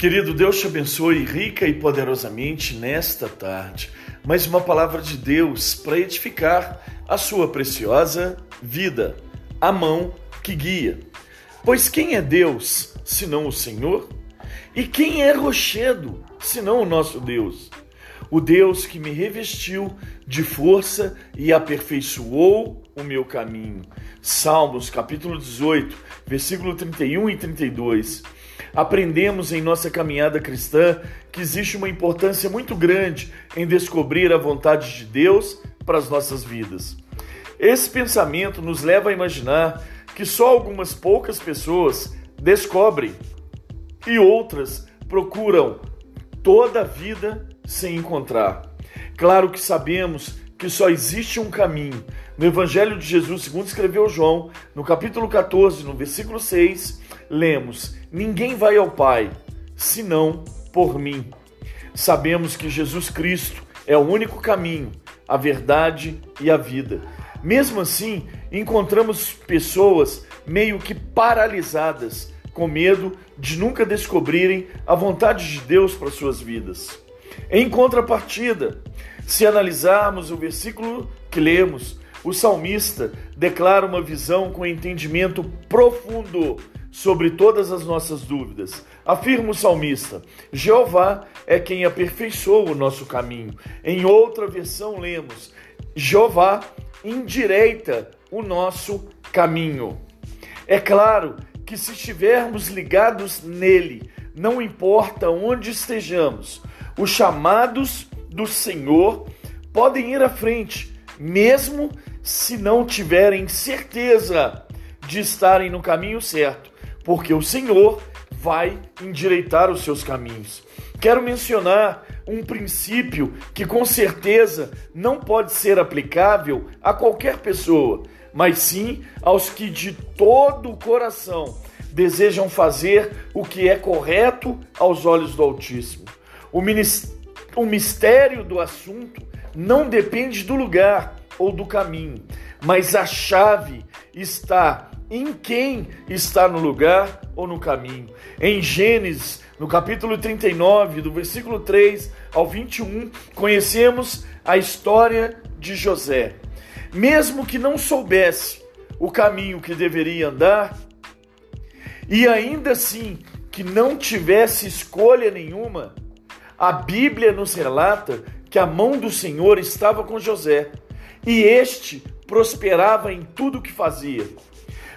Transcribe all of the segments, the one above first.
Querido, Deus te abençoe rica e poderosamente nesta tarde. Mais uma palavra de Deus para edificar a sua preciosa vida, a mão que guia. Pois quem é Deus senão o Senhor? E quem é rochedo senão o nosso Deus? O Deus que me revestiu de força e aperfeiçoou o meu caminho. Salmos capítulo 18, versículo 31 e 32 aprendemos em nossa caminhada cristã que existe uma importância muito grande em descobrir a vontade de Deus para as nossas vidas. Esse pensamento nos leva a imaginar que só algumas poucas pessoas descobrem e outras procuram toda a vida sem encontrar. Claro que sabemos que só existe um caminho. No Evangelho de Jesus, segundo escreveu João, no capítulo 14, no versículo 6, lemos: Ninguém vai ao Pai senão por mim. Sabemos que Jesus Cristo é o único caminho, a verdade e a vida. Mesmo assim, encontramos pessoas meio que paralisadas, com medo de nunca descobrirem a vontade de Deus para suas vidas. Em contrapartida, se analisarmos o versículo que lemos, o salmista declara uma visão com entendimento profundo sobre todas as nossas dúvidas. Afirma o salmista: Jeová é quem aperfeiçoa o nosso caminho. Em outra versão, lemos: Jeová endireita o nosso caminho. É claro que se estivermos ligados nele, não importa onde estejamos, os chamados do Senhor podem ir à frente, mesmo se não tiverem certeza de estarem no caminho certo, porque o Senhor vai endireitar os seus caminhos. Quero mencionar um princípio que com certeza não pode ser aplicável a qualquer pessoa, mas sim aos que de todo o coração desejam fazer o que é correto aos olhos do Altíssimo. O o mistério do assunto não depende do lugar ou do caminho, mas a chave está em quem está no lugar ou no caminho. Em Gênesis, no capítulo 39, do versículo 3 ao 21, conhecemos a história de José. Mesmo que não soubesse o caminho que deveria andar, e ainda assim que não tivesse escolha nenhuma, a Bíblia nos relata que a mão do Senhor estava com José e este prosperava em tudo o que fazia.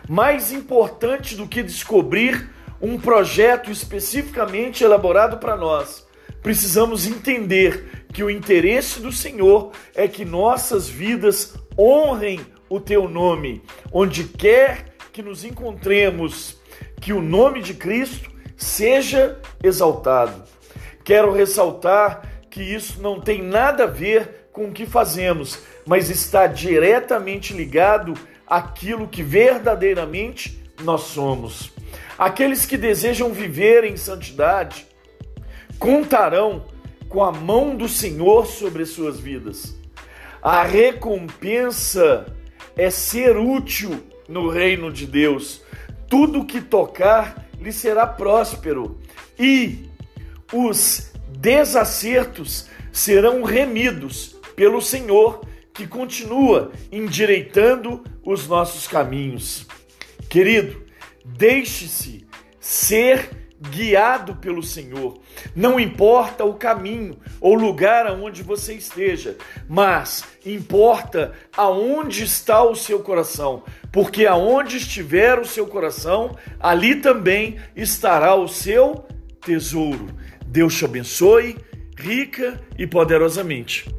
Mais importante do que descobrir um projeto especificamente elaborado para nós, precisamos entender que o interesse do Senhor é que nossas vidas honrem o teu nome, onde quer que nos encontremos, que o nome de Cristo seja exaltado. Quero ressaltar que isso não tem nada a ver com o que fazemos, mas está diretamente ligado àquilo que verdadeiramente nós somos. Aqueles que desejam viver em santidade contarão com a mão do Senhor sobre suas vidas. A recompensa é ser útil no reino de Deus. Tudo que tocar lhe será próspero e os desacertos serão remidos pelo Senhor que continua endireitando os nossos caminhos. Querido, deixe-se ser guiado pelo Senhor. Não importa o caminho ou lugar aonde você esteja, mas importa aonde está o seu coração, porque aonde estiver o seu coração, ali também estará o seu tesouro. Deus te abençoe rica e poderosamente.